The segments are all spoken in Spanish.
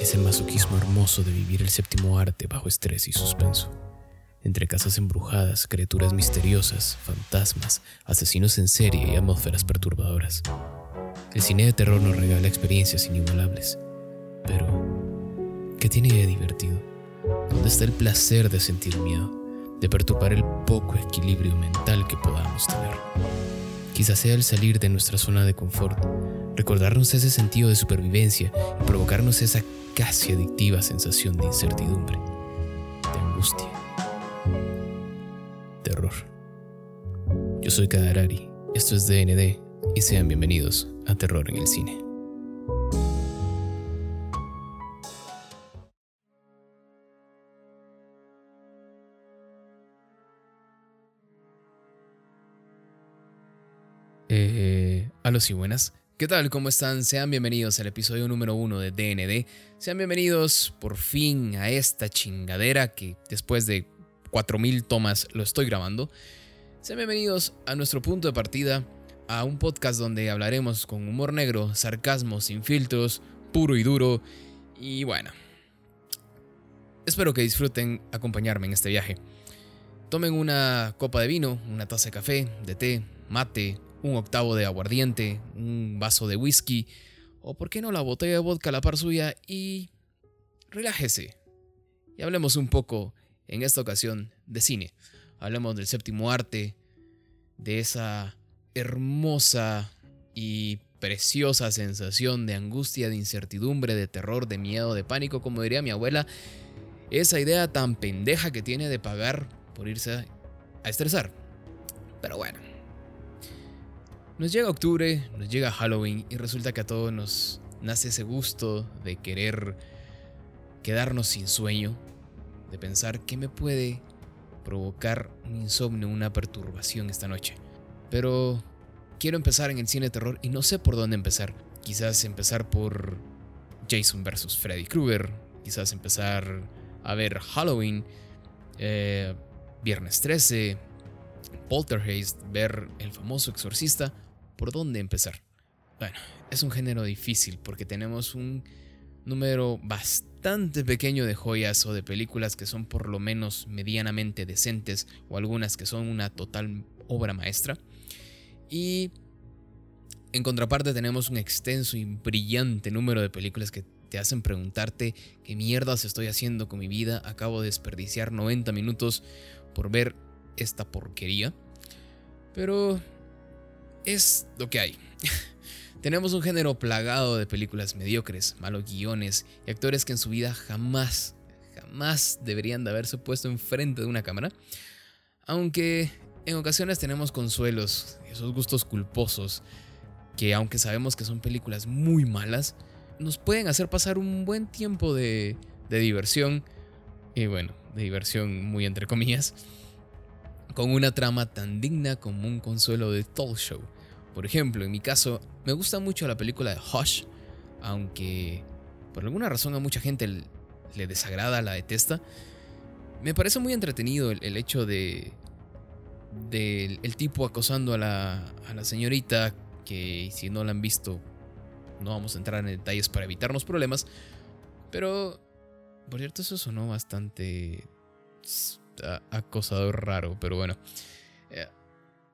ese masoquismo hermoso de vivir el séptimo arte bajo estrés y suspenso. Entre casas embrujadas, criaturas misteriosas, fantasmas, asesinos en serie y atmósferas perturbadoras. El cine de terror nos regala experiencias inigualables. Pero, ¿qué tiene de divertido? ¿Dónde está el placer de sentir miedo? De perturbar el poco equilibrio mental que podamos tener. Quizás sea el salir de nuestra zona de confort, recordarnos ese sentido de supervivencia y provocarnos esa casi adictiva sensación de incertidumbre, de angustia, terror. Yo soy Kadarari, esto es DND y sean bienvenidos a Terror en el Cine. Eh, los y buenas. ¿Qué tal? ¿Cómo están? Sean bienvenidos al episodio número uno de DND. Sean bienvenidos por fin a esta chingadera que después de 4000 tomas lo estoy grabando. Sean bienvenidos a nuestro punto de partida, a un podcast donde hablaremos con humor negro, sarcasmo sin filtros, puro y duro. Y bueno, espero que disfruten acompañarme en este viaje. Tomen una copa de vino, una taza de café, de té, mate, un octavo de aguardiente, un vaso de whisky, o por qué no la botella de vodka a la par suya y relájese. Y hablemos un poco, en esta ocasión, de cine. Hablemos del séptimo arte, de esa hermosa y preciosa sensación de angustia, de incertidumbre, de terror, de miedo, de pánico, como diría mi abuela, esa idea tan pendeja que tiene de pagar por irse a estresar. Pero bueno, nos llega octubre, nos llega Halloween y resulta que a todos nos nace ese gusto de querer quedarnos sin sueño, de pensar qué me puede provocar un insomnio, una perturbación esta noche. Pero quiero empezar en el cine de terror y no sé por dónde empezar. Quizás empezar por Jason vs. Freddy Krueger, quizás empezar a ver Halloween, eh, Viernes 13, Poltergeist, ver el famoso exorcista ¿Por dónde empezar? Bueno, es un género difícil porque tenemos un número bastante pequeño de joyas o de películas que son por lo menos medianamente decentes o algunas que son una total obra maestra. Y en contraparte tenemos un extenso y brillante número de películas que te hacen preguntarte qué mierdas estoy haciendo con mi vida. Acabo de desperdiciar 90 minutos por ver esta porquería. Pero es lo que hay. Tenemos un género plagado de películas mediocres, malos guiones y actores que en su vida jamás, jamás deberían de haberse puesto enfrente de una cámara. Aunque en ocasiones tenemos consuelos, esos gustos culposos, que aunque sabemos que son películas muy malas, nos pueden hacer pasar un buen tiempo de, de diversión. Y bueno, de diversión muy entre comillas con una trama tan digna como un consuelo de talk show. Por ejemplo, en mi caso, me gusta mucho la película de Hush, aunque por alguna razón a mucha gente le desagrada, la detesta. Me parece muy entretenido el, hecho de del el tipo acosando a la, a la señorita, que si no la han visto, no vamos a entrar en detalles para evitarnos problemas. Pero, por cierto, eso sonó bastante acosador raro, pero bueno. Eh,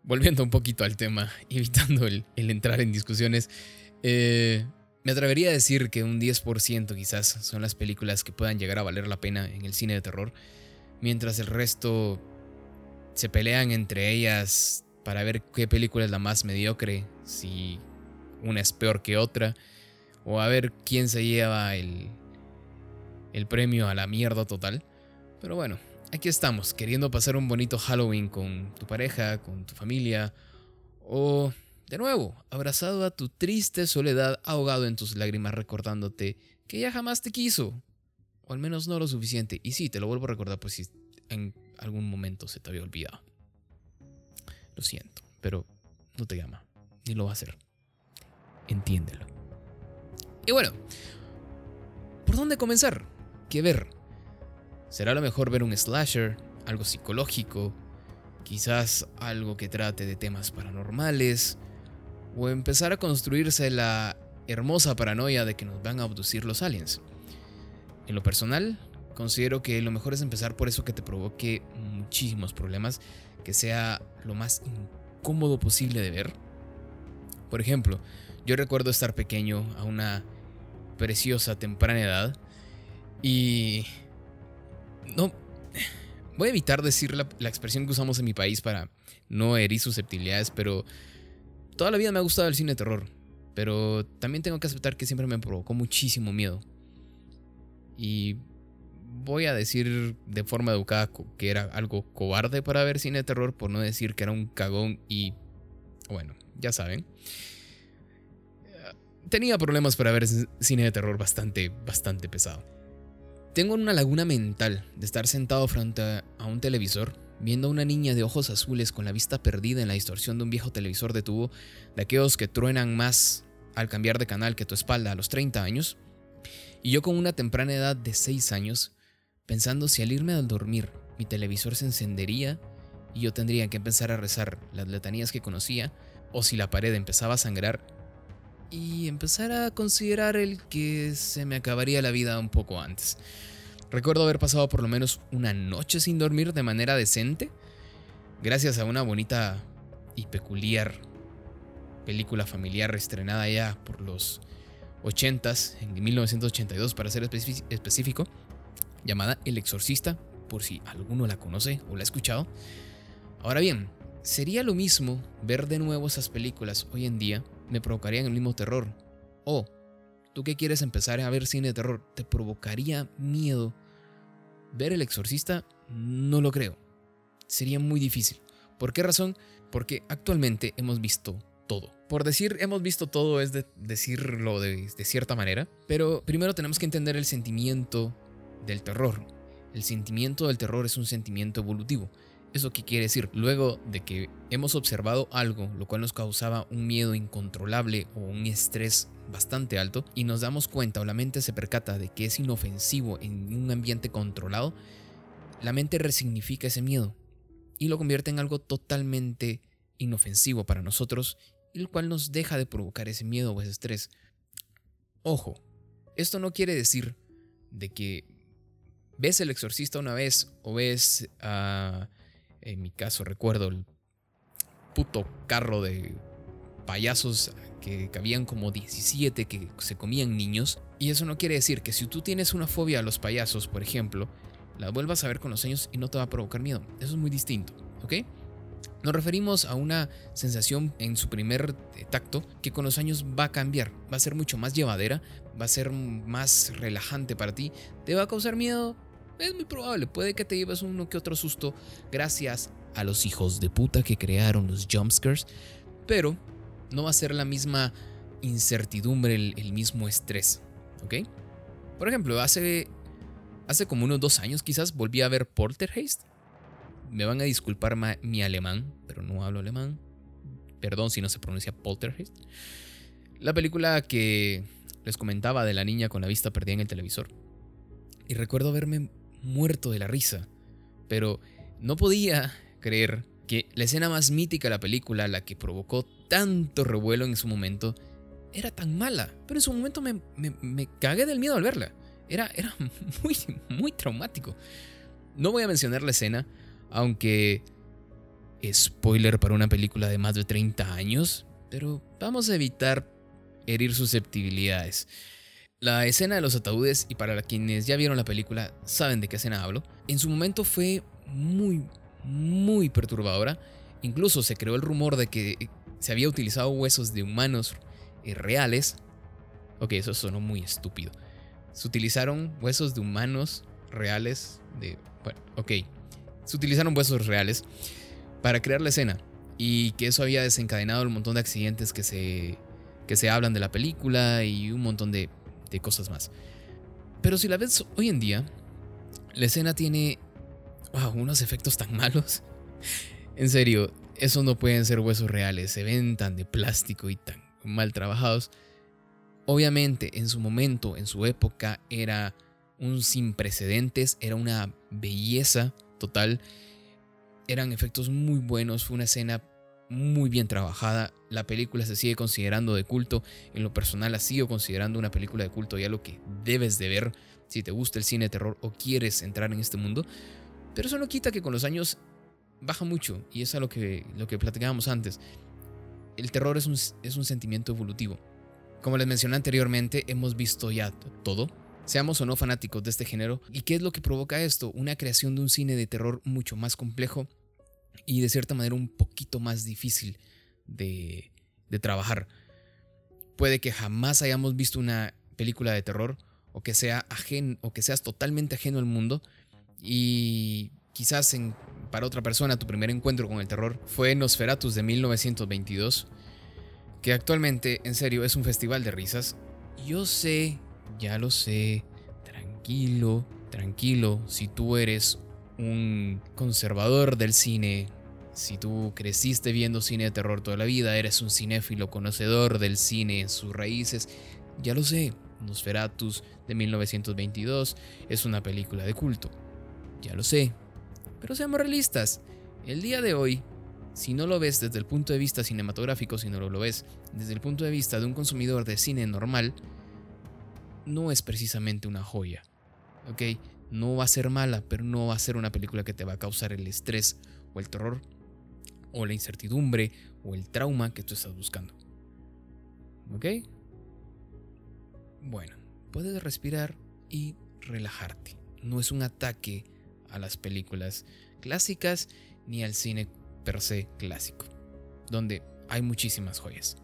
volviendo un poquito al tema, evitando el, entrar en discusiones, eh, me atrevería a decir que un 10% quizás son las películas que puedan llegar a valer la pena en el cine de terror, mientras el resto se pelean entre ellas para ver qué película es la más mediocre, si una es peor que otra, o a ver quién se lleva el, el premio a la mierda total. Pero bueno, aquí estamos, queriendo pasar un bonito Halloween con tu pareja, con tu familia, o, de nuevo, abrazado a tu triste soledad, ahogado en tus lágrimas, recordándote que ella jamás te quiso, o al menos no lo suficiente. Y sí, te lo vuelvo a recordar, pues si en algún momento se te había olvidado. Lo siento, pero no te llama, ni lo va a hacer. Entiéndelo. Y bueno, ¿por dónde comenzar? ¿Qué ver? Será lo mejor ver un slasher, algo psicológico, quizás algo que trate de temas paranormales, o empezar a construirse la hermosa paranoia de que nos van a abducir los aliens. En lo personal, considero que lo mejor es empezar por eso que te provoque muchísimos problemas, que sea lo más incómodo posible de ver. Por ejemplo, yo recuerdo estar pequeño a una preciosa temprana edad y no voy a evitar decir la, expresión que usamos en mi país para no herir susceptibilidades, pero toda la vida me ha gustado el cine de terror, pero también tengo que aceptar que siempre me provocó muchísimo miedo. Y voy a decir de forma educada que era algo cobarde para ver cine de terror, por no decir que era un cagón y bueno, ya saben. Tenía problemas para ver cine de terror bastante, bastante pesado. Tengo una laguna mental de estar sentado frente a un televisor viendo a una niña de ojos azules con la vista perdida en la distorsión de un viejo televisor de tubo, de aquellos que truenan más al cambiar de canal que tu espalda a los 30 años, y yo con una temprana edad de 6 años, pensando si al irme al dormir mi televisor se encendería y yo tendría que empezar a rezar las letanías que conocía, o si la pared empezaba a sangrar, y empezar a considerar el que se me acabaría la vida un poco antes. Recuerdo haber pasado por lo menos una noche sin dormir de manera decente, gracias a una bonita y peculiar película familiar estrenada ya por los 80s, en 1982 para ser específico, llamada El Exorcista, por si alguno la conoce o la ha escuchado. Ahora bien, sería lo mismo ver de nuevo esas películas hoy en día, me provocarían el mismo terror. O tú que quieres empezar a ver cine de terror, ¿te provocaría miedo? Ver El Exorcista, no lo creo. Sería muy difícil. ¿Por qué razón? Porque actualmente hemos visto todo. Por decir hemos visto todo es decirlo de, de cierta manera, pero primero tenemos que entender el sentimiento del terror. El sentimiento del terror es un sentimiento evolutivo. ¿Eso qué quiere decir? Luego de que hemos observado algo, lo cual nos causaba un miedo incontrolable o un estrés bastante alto, y nos damos cuenta o la mente se percata de que es inofensivo en un ambiente controlado, la mente resignifica ese miedo y lo convierte en algo totalmente inofensivo para nosotros, el cual nos deja de provocar ese miedo o ese estrés. Ojo, esto no quiere decir de que ves el exorcista una vez o ves a en mi caso recuerdo el puto carro de payasos que cabían como 17 que se comían niños. Y eso no quiere decir que si tú tienes una fobia a los payasos, por ejemplo, la vuelvas a ver con los años y no te va a provocar miedo. Eso es muy distinto, ¿ok? Nos referimos a una sensación en su primer tacto que con los años va a cambiar, va a ser mucho más llevadera, va a ser más relajante para ti, te va a causar miedo, es muy probable, puede que te lleves uno que otro susto gracias a los hijos de puta que crearon los jumpscares, pero no va a ser la misma incertidumbre, el, mismo estrés, ¿ok? Por ejemplo, hace, hace como unos dos años quizás volví a ver Poltergeist. Me van a disculpar mi alemán, pero no hablo alemán. Perdón si no se pronuncia Poltergeist. La película que les comentaba de la niña con la vista perdida en el televisor. Y recuerdo verme muerto de la risa. Pero no podía creer que la escena más mítica de la película, la que provocó tanto revuelo en su momento, era tan mala. Pero en su momento me, me, cagué del miedo al verla. Era, era muy, muy traumático. No voy a mencionar la escena, aunque... Spoiler para una película de más de 30 años, pero vamos a evitar herir susceptibilidades. La escena de los ataúdes, y para quienes ya vieron la película saben de qué escena hablo, en su momento fue muy, muy perturbadora. Incluso se creó el rumor de que se había utilizado huesos de humanos eh, reales. Ok, eso sonó muy estúpido. Se utilizaron huesos de humanos reales. De, bueno, ok. Se utilizaron huesos reales para crear la escena. Y que eso había desencadenado un montón de accidentes que se, que se hablan de la película y un montón de cosas más. Pero si la ves hoy en día, la escena tiene unos efectos tan malos. En serio, esos no pueden ser huesos reales, se ven tan de plástico y tan mal trabajados. Obviamente, en su momento, en su época, era un sin precedentes, era una belleza total. Eran efectos muy buenos, fue una escena muy bien trabajada. La película se sigue considerando de culto. En lo personal la sigo considerando una película de culto ya lo que debes de ver. si te gusta el cine de terror o quieres entrar en este mundo. Pero eso no quita que con los años baja mucho y es a lo que, lo que platicábamos antes. El terror es un, es un sentimiento evolutivo. Como les mencioné anteriormente, hemos visto ya todo, seamos o no fanáticos de este género. ¿Y qué es lo que provoca esto? Una creación de un cine de terror mucho más complejo y de cierta manera un poquito más difícil de, trabajar. Puede que jamás hayamos visto una película de terror o que sea o que seas totalmente ajeno al mundo y quizás en, para otra persona tu primer encuentro con el terror fue Nosferatus de 1922, que actualmente en serio es un festival de risas. Yo sé, ya lo sé, tranquilo, tranquilo, si tú eres un conservador del cine, si tú creciste viendo cine de terror toda la vida, eres un cinéfilo conocedor del cine en sus raíces, ya lo sé, Nosferatus de 1922 es una película de culto. Ya lo sé. Pero seamos realistas. El día de hoy, si no lo ves desde el punto de vista cinematográfico, si no lo ves desde el punto de vista de un consumidor de cine normal, no es precisamente una joya. ¿Ok? No va a ser mala, pero no va a ser una película que te va a causar el estrés o el terror o la incertidumbre o el trauma que tú estás buscando. ¿Ok? Bueno, puedes respirar y relajarte. No es un ataque a las películas clásicas ni al cine per se clásico, donde hay muchísimas joyas.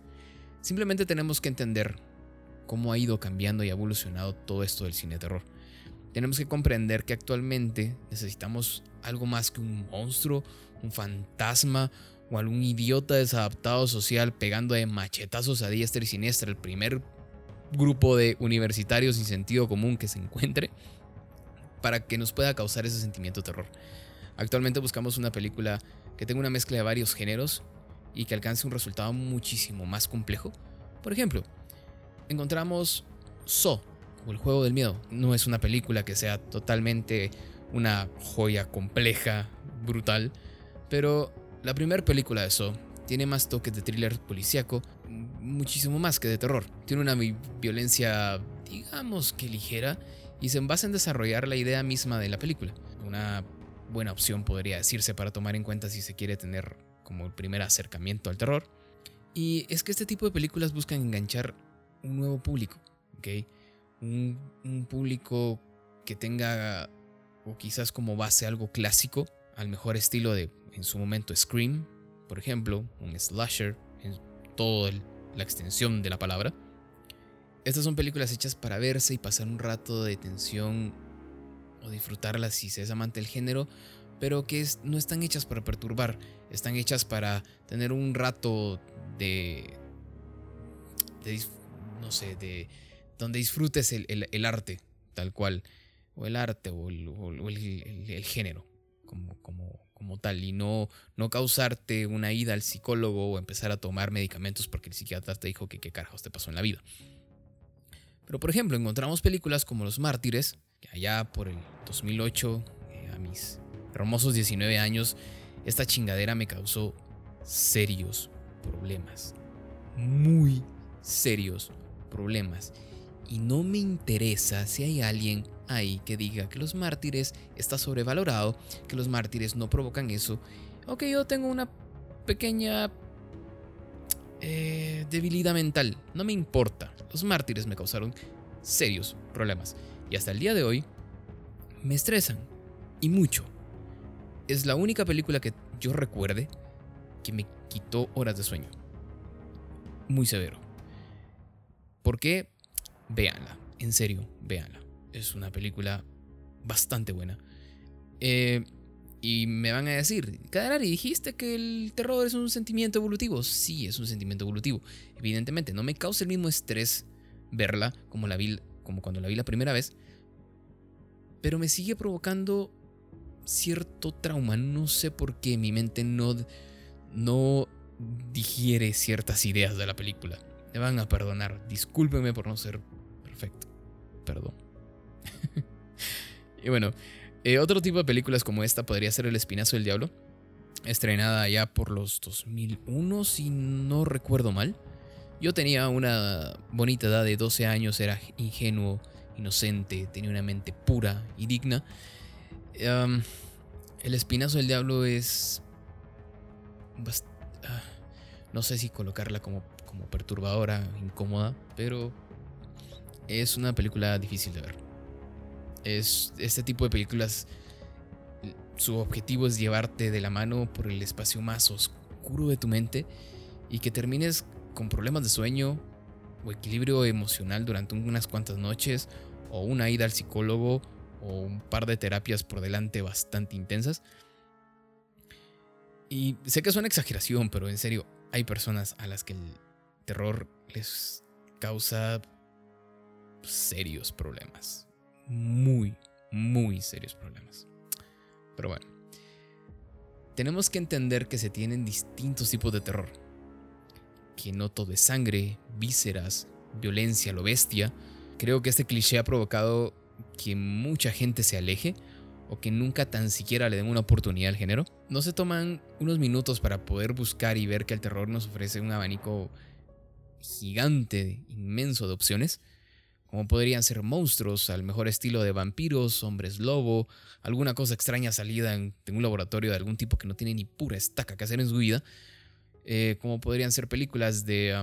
Simplemente tenemos que entender cómo ha ido cambiando y evolucionado todo esto del cine terror. Tenemos que comprender que actualmente necesitamos algo más que un monstruo, un fantasma o algún idiota desadaptado social pegando de machetazos a diestra y siniestra el primer grupo de universitarios sin sentido común que se encuentre para que nos pueda causar ese sentimiento de terror. Actualmente buscamos una película que tenga una mezcla de varios géneros y que alcance un resultado muchísimo más complejo. Por ejemplo, encontramos So, o el juego del miedo. No es una película que sea totalmente una joya compleja, brutal, pero la primera película de So tiene más toques de thriller policíaco, muchísimo más que de terror. Tiene una violencia, digamos que ligera, y se basa en desarrollar la idea misma de la película. Una buena opción podría decirse para tomar en cuenta si se quiere tener como el primer acercamiento al terror. Y es que este tipo de películas buscan enganchar un nuevo público, ¿ok? Un, público que tenga, o quizás como base algo clásico, al mejor estilo de, en su momento, Scream, por ejemplo, un slasher, en toda la extensión de la palabra. Estas son películas hechas para verse y pasar un rato de tensión o disfrutarlas si se es amante del género, pero que no están hechas para perturbar, están hechas para tener un rato de, no sé, de donde disfrutes el, arte, tal cual, o el arte o el, género, como, tal, y no, no causarte una ida al psicólogo o empezar a tomar medicamentos porque el psiquiatra te dijo que qué carajos te pasó en la vida. Pero por ejemplo, encontramos películas como Los Mártires, que allá por el 2008, eh, a mis hermosos 19 años, esta chingadera me causó serios problemas. Muy serios problemas. Y no me interesa si hay alguien ahí que diga que los mártires está sobrevalorado, que los mártires no provocan eso, o que yo tengo una pequeña eh, debilidad mental. No me importa. Los mártires me causaron serios problemas. Y hasta el día de hoy me estresan. Y mucho. Es la única película que yo recuerde que me quitó horas de sueño. Muy severo. ¿Por qué? Véanla. En serio, véanla. Es una película bastante buena. Eh, y me van a decir, Cadarari, dijiste que el terror es un sentimiento evolutivo. Sí, es un sentimiento evolutivo. Evidentemente, no me causa el mismo estrés verla como, la vi, como cuando la vi la primera vez. Pero me sigue provocando cierto trauma. No sé por qué mi mente no, no digiere ciertas ideas de la película. Me van a perdonar. Discúlpeme por no ser perfecto. Perdón. y bueno, eh, otro tipo de películas como esta podría ser El Espinazo del Diablo, estrenada ya por los 2001, si no recuerdo mal. Yo tenía una bonita edad de 12 años, era ingenuo inocente, tenía una mente pura y digna. el espinazo del diablo es... Ah, no sé si colocarla como, como perturbadora, incómoda, pero es una película difícil de ver. Es este tipo de películas, su objetivo es llevarte de la mano por el espacio más oscuro de tu mente y que termines con problemas de sueño o equilibrio emocional durante unas cuantas noches o una ida al psicólogo o un par de terapias por delante bastante intensas. Y sé que es una exageración, pero en serio, hay personas a las que el terror les causa serios problemas. Muy, muy serios problemas. Pero bueno, tenemos que entender que se tienen distintos tipos de terror. Que no todo es sangre, vísceras, violencia, lo bestia. Creo que este cliché ha provocado que mucha gente se aleje o que nunca tan siquiera le den una oportunidad al género. No se toman unos minutos para poder buscar y ver que el terror nos ofrece un abanico gigante, inmenso de opciones como podrían ser monstruos al mejor estilo de vampiros, hombres lobo, alguna cosa extraña salida en, un laboratorio de algún tipo que no tiene ni pura estaca que hacer en su vida, eh, como podrían ser películas de,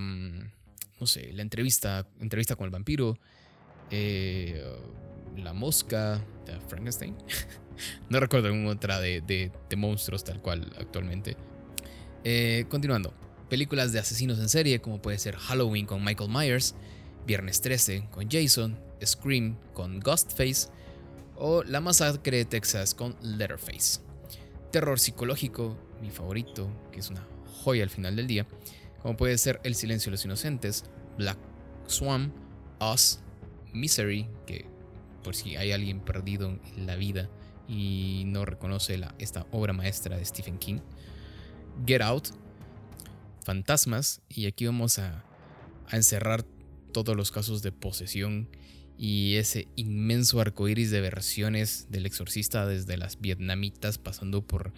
no sé, la entrevista, entrevista con el vampiro, eh, La mosca de Frankenstein, no recuerdo alguna otra de, monstruos tal cual actualmente. Eh, continuando, películas de asesinos en serie, como puede ser Halloween con Michael Myers, Viernes 13 con Jason, Scream con Ghostface o La Masacre de Texas con Letterface. Terror psicológico, mi favorito, que es una joya al final del día, como puede ser El silencio de los inocentes, Black Swan, Us, Misery, que por si hay alguien perdido en la vida y no reconoce la, esta obra maestra de Stephen King, Get Out, Fantasmas, y aquí vamos a, a encerrar todos los casos de posesión y ese inmenso arco iris de versiones del exorcista desde las vietnamitas pasando por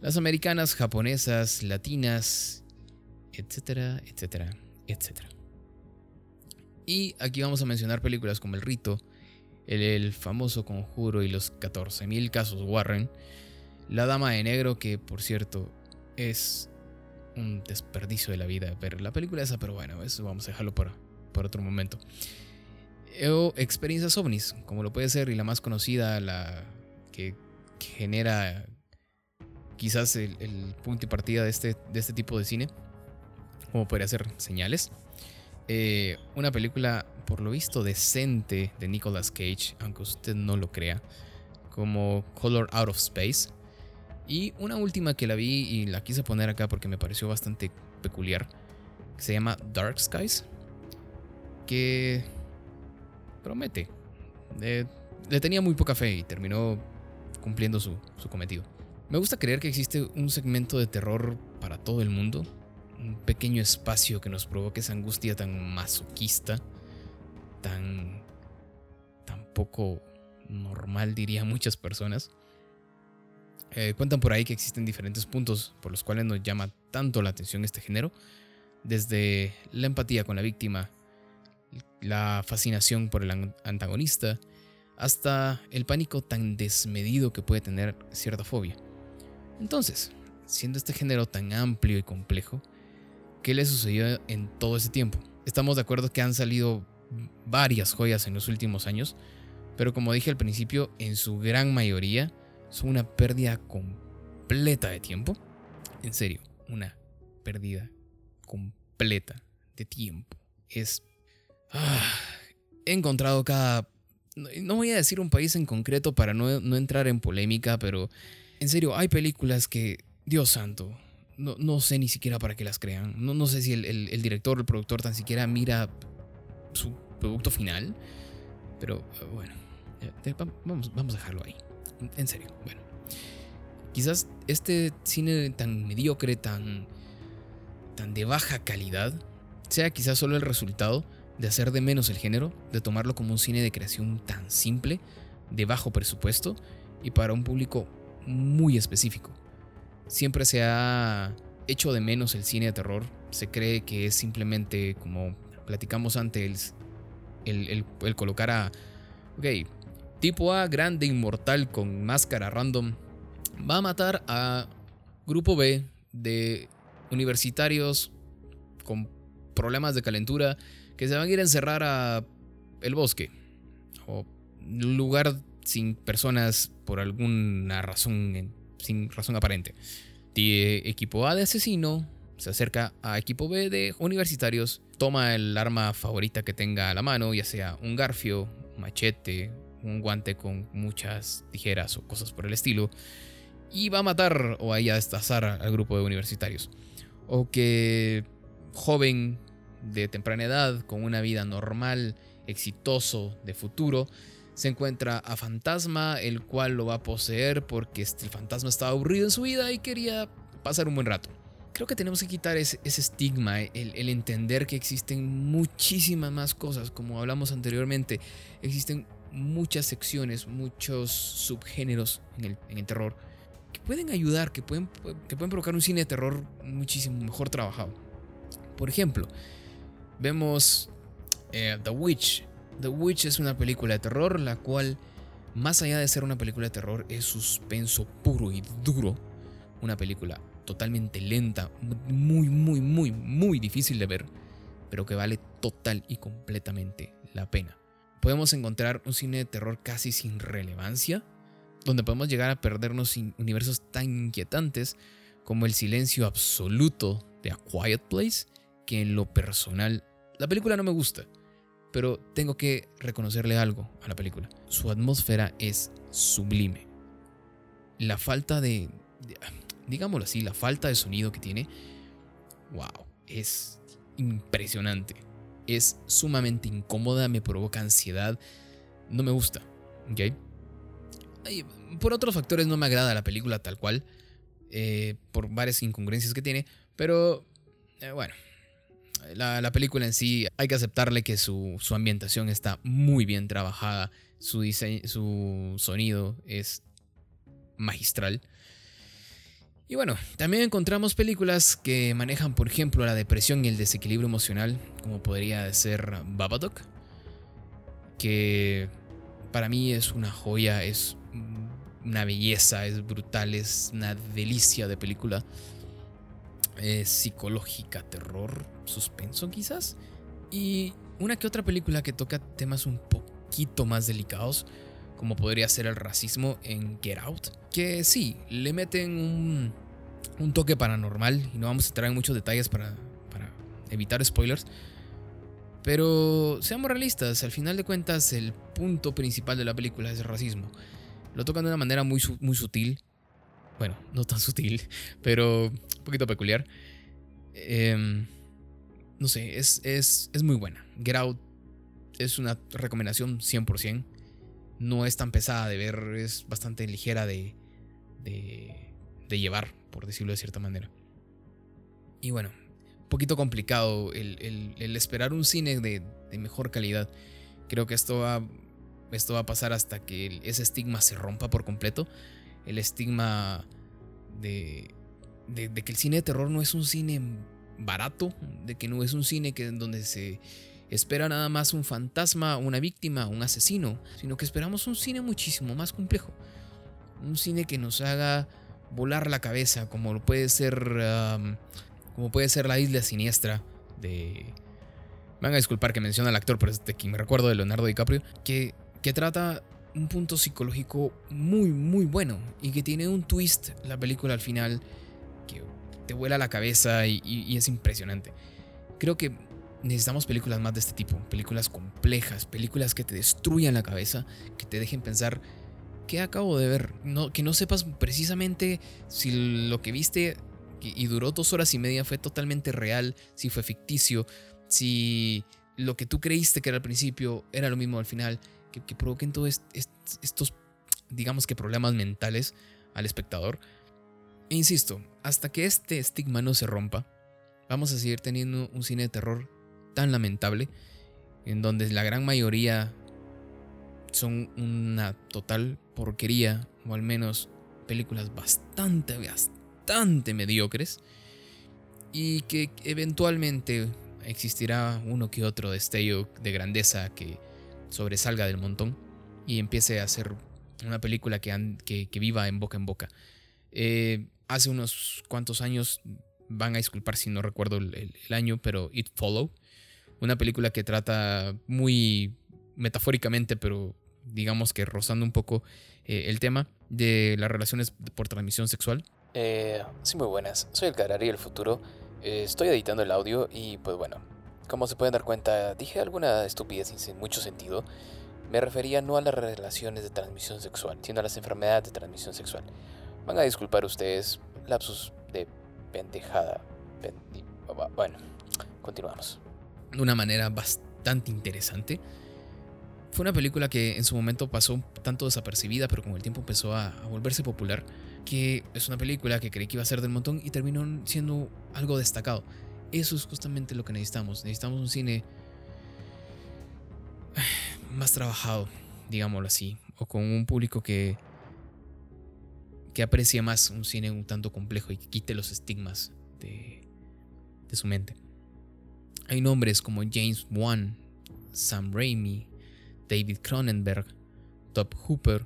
las americanas, japonesas, latinas, etcétera, etcétera, etcétera. Y aquí vamos a mencionar películas como El Rito, El, famoso Conjuro y los 14.000 casos Warren, La Dama de Negro, que por cierto es un desperdicio de la vida ver la película esa, pero bueno, eso vamos a dejarlo por, por otro momento. O experiencias ovnis, como lo puede ser y la más conocida, la que, genera quizás el, punto y partida de este, de este tipo de cine, como podría ser Señales. Eh, una película, por lo visto, decente de Nicolas Cage, aunque usted no lo crea, como Color Out of Space. Y una última que la vi y la quise poner acá porque me pareció bastante peculiar, que se llama Dark Skies que promete. le tenía muy poca fe y terminó cumpliendo su, cometido. Me gusta creer que existe un segmento de terror para todo el mundo, un pequeño espacio que nos provoque esa angustia tan masoquista, tan, tan poco normal, diría muchas personas. Eh, cuentan por ahí que existen diferentes puntos por los cuales nos llama tanto la atención este género, desde la empatía con la víctima, la fascinación por el antagonista, hasta el pánico tan desmedido que puede tener cierta fobia. Entonces, siendo este género tan amplio y complejo, ¿qué le sucedió en todo ese tiempo? Estamos de acuerdo que han salido varias joyas en los últimos años, pero como dije al principio, en su gran mayoría son una pérdida completa de tiempo. En serio, una pérdida completa de tiempo. Es he encontrado cada... No voy a decir un país en concreto para no, entrar en polémica, pero en serio, hay películas que, Dios santo, no, sé ni siquiera para qué las crean. No, no sé si el, el, director o el productor tan siquiera mira su producto final. Pero bueno, vamos, vamos a dejarlo ahí. En serio, bueno. Quizás este cine tan mediocre, tan, tan de baja calidad, sea quizás solo el resultado de hacer de menos el género, de tomarlo como un cine de creación tan simple, de bajo presupuesto y para un público muy específico. Siempre se ha hecho de menos el cine de terror, se cree que es simplemente como platicamos antes, el, el, colocar a, Ok, tipo A, grande, inmortal, con máscara random, va a matar a grupo B de universitarios con problemas de calentura que se van a ir a encerrar a el bosque o lugar sin personas por alguna razón, sin razón aparente. Equipo A de asesino se acerca a equipo B de universitarios, toma el arma favorita que tenga a la mano, ya sea un garfio, machete, un guante con muchas tijeras o cosas por el estilo, y va a matar o a destazar al grupo de universitarios. O que joven de temprana edad, con una vida normal, exitoso, de futuro, se encuentra a Fantasma, el cual lo va a poseer porque el fantasma estaba aburrido en su vida y quería pasar un buen rato. Creo que tenemos que quitar ese, estigma, el, entender que existen muchísimas más cosas, como hablamos anteriormente, existen muchas secciones, muchos subgéneros en el, terror que pueden ayudar, que pueden, que pueden provocar un cine de terror muchísimo mejor trabajado. Por ejemplo, vemos eh, The Witch. The Witch es una película de terror, la cual, más allá de ser una película de terror, es suspenso puro y duro. Una película totalmente lenta, muy, muy, muy, muy difícil de ver, pero que vale total y completamente la pena. Podemos encontrar un cine de terror casi sin relevancia, donde podemos llegar a perdernos en universos tan inquietantes como el silencio absoluto de A Quiet Place, que en lo personal la película no me gusta, pero tengo que reconocerle algo a la película. Su atmósfera es sublime. La falta de, digámoslo así, la falta de sonido que tiene, wow, es impresionante. Es sumamente incómoda, me provoca ansiedad, no me gusta, ¿ok? por otros factores no me agrada la película tal cual, eh, por varias incongruencias que tiene, pero eh, bueno, la, película en sí hay que aceptarle que su, su ambientación está muy bien trabajada, su, diseño, su sonido es magistral. Y bueno, también encontramos películas que manejan, por ejemplo, la depresión y el desequilibrio emocional, como podría ser Babadook, que para mí es una joya, es una belleza, es brutal, es una delicia de película. Es psicológica, terror, suspenso quizás. Y una que otra película que toca temas un poquito más delicados, como podría ser el racismo en Get Out, que sí, le meten un, un toque paranormal y no vamos a entrar en muchos detalles para, para evitar spoilers. Pero seamos realistas, al final de cuentas el punto principal de la película es el racismo. Lo tocan de una manera muy, muy sutil. Bueno, no tan sutil, pero un poquito peculiar. Em, no sé, es, es, es muy buena. Get Out es una recomendación 100% no es tan pesada de ver, es bastante ligera de, de, llevar, por decirlo de cierta manera. Y bueno, un poquito complicado el, esperar un cine de, mejor calidad. Creo que esto va, esto va a pasar hasta que ese estigma se rompa por completo. El estigma de, de, que el cine de terror no es un cine barato, de que no es un cine que, donde se espera nada más un fantasma, una víctima, un asesino, sino que esperamos un cine muchísimo más complejo. Un cine que nos haga volar la cabeza, como lo puede ser, como puede ser La Isla Siniestra de... Me van a disculpar que menciona al actor, pero es de quien me recuerdo de Leonardo DiCaprio, que, que trata un punto psicológico muy, muy bueno y que tiene un twist la película al final que te vuela la cabeza y es impresionante. Creo que necesitamos películas más de este tipo, películas complejas, películas que te destruyan la cabeza, que te dejen pensar qué acabo de ver, no, que no sepas precisamente si lo que viste y duró dos horas y media fue totalmente real, si fue ficticio, si lo que tú creíste que era al principio era lo mismo al final, que, provoquen todos estos, digamos que problemas mentales al espectador. E insisto, hasta que este estigma no se rompa, vamos a seguir teniendo un cine de terror tan lamentable, en donde la gran mayoría son una total porquería, o al menos películas bastante, bastante mediocres, y que eventualmente existirá uno que otro destello de grandeza que sobresalga del montón. y empiece a hacer una película que, que, viva en boca en boca. Eh, hace unos cuantos años, van a disculpar si no recuerdo el, año, pero It Follow, una película que trata muy metafóricamente, pero digamos que rozando un poco eh, el tema de las relaciones por transmisión sexual. Eh, sí, muy buenas. Soy el Carari del futuro. Eh, estoy editando el audio y pues bueno, como se pueden dar cuenta, dije alguna estupidez sin mucho sentido. Me refería no a las relaciones de transmisión sexual, sino a las enfermedades de transmisión sexual. Van a disculpar ustedes lapsus de pendejada. Bueno, continuamos. De una manera bastante interesante. Fue una película que en su momento pasó tanto desapercibida, pero con el tiempo empezó a, volverse popular. Que es una película que creí que iba a ser del montón y terminó siendo algo destacado. Eso es justamente lo que necesitamos. Necesitamos un cine más trabajado, digámoslo así, o con un público que que aprecie más un cine un tanto complejo y que quite los estigmas de, de su mente. Hay nombres como James Wan, Sam Raimi, David Cronenberg, Top Hooper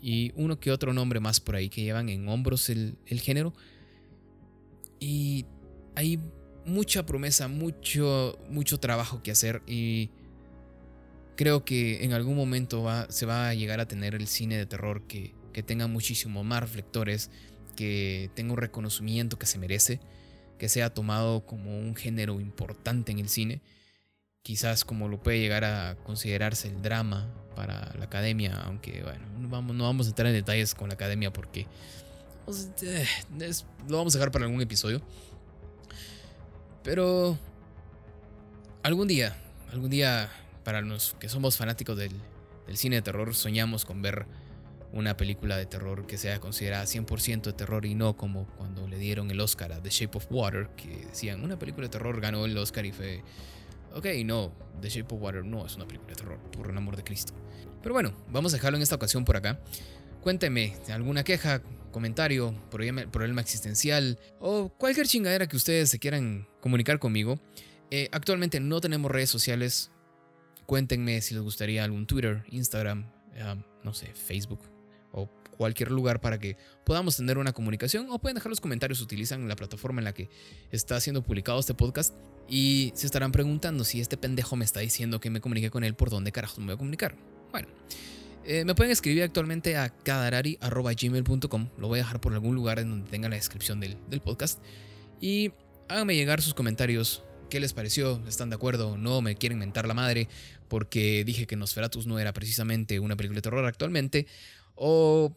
y uno que otro nombre más por ahí que llevan en hombros el, el género. Y hay mucha promesa, mucho, mucho trabajo que hacer y creo que en algún momento va, se va a llegar a tener el cine de terror que, que tenga muchísimo más reflectores, que tenga un reconocimiento que se merece, que sea tomado como un género importante en el cine, quizás como lo puede llegar a considerarse el drama para la academia, aunque bueno, no vamos, no vamos a entrar en detalles con la academia porque eh, lo vamos a dejar para algún episodio. Pero algún día, algún día para los que somos fanáticos del, cine de terror, soñamos con ver una película de terror que sea considerada 100% de terror y no como cuando le dieron el Oscar a The Shape of Water, que decían una película de terror ganó el Oscar y fue, ok, no, The Shape of Water no es una película de terror, por el amor de Cristo. Pero bueno, vamos a dejarlo en esta ocasión por acá. Cuénteme alguna queja, comentario, problema, existencial o cualquier chingadera que ustedes se quieran comunicar conmigo. Eh, actualmente no tenemos redes sociales. Cuéntenme si les gustaría algún Twitter, Instagram, um, no sé, Facebook, o cualquier lugar para que podamos tener una comunicación o pueden dejar los comentarios, utilizan la plataforma en la que está siendo publicado este podcast y se estarán preguntando si este pendejo me está diciendo que me comunique con él, por dónde carajo me voy a comunicar. Bueno, eh, me pueden escribir actualmente a cadarari.gmail.com, lo voy a dejar por algún lugar en donde tenga la descripción del, del podcast y háganme llegar sus comentarios ¿Qué les pareció? ¿Están de acuerdo? ¿No? ¿Me quieren mentar la madre? Porque dije que Nosferatus no era precisamente una película de terror actualmente o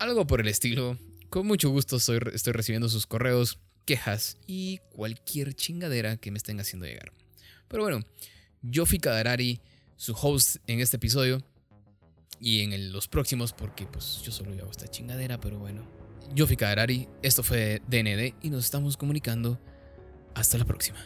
algo por el estilo. Con mucho gusto estoy, estoy recibiendo sus correos, quejas y cualquier chingadera que me estén haciendo llegar. Pero bueno, yo fui Kadarari, su host en este episodio y en los próximos, porque pues yo solo hago esta chingadera, pero bueno. Yo fui Kadarari, esto fue DND y nos estamos comunicando. Hasta la próxima.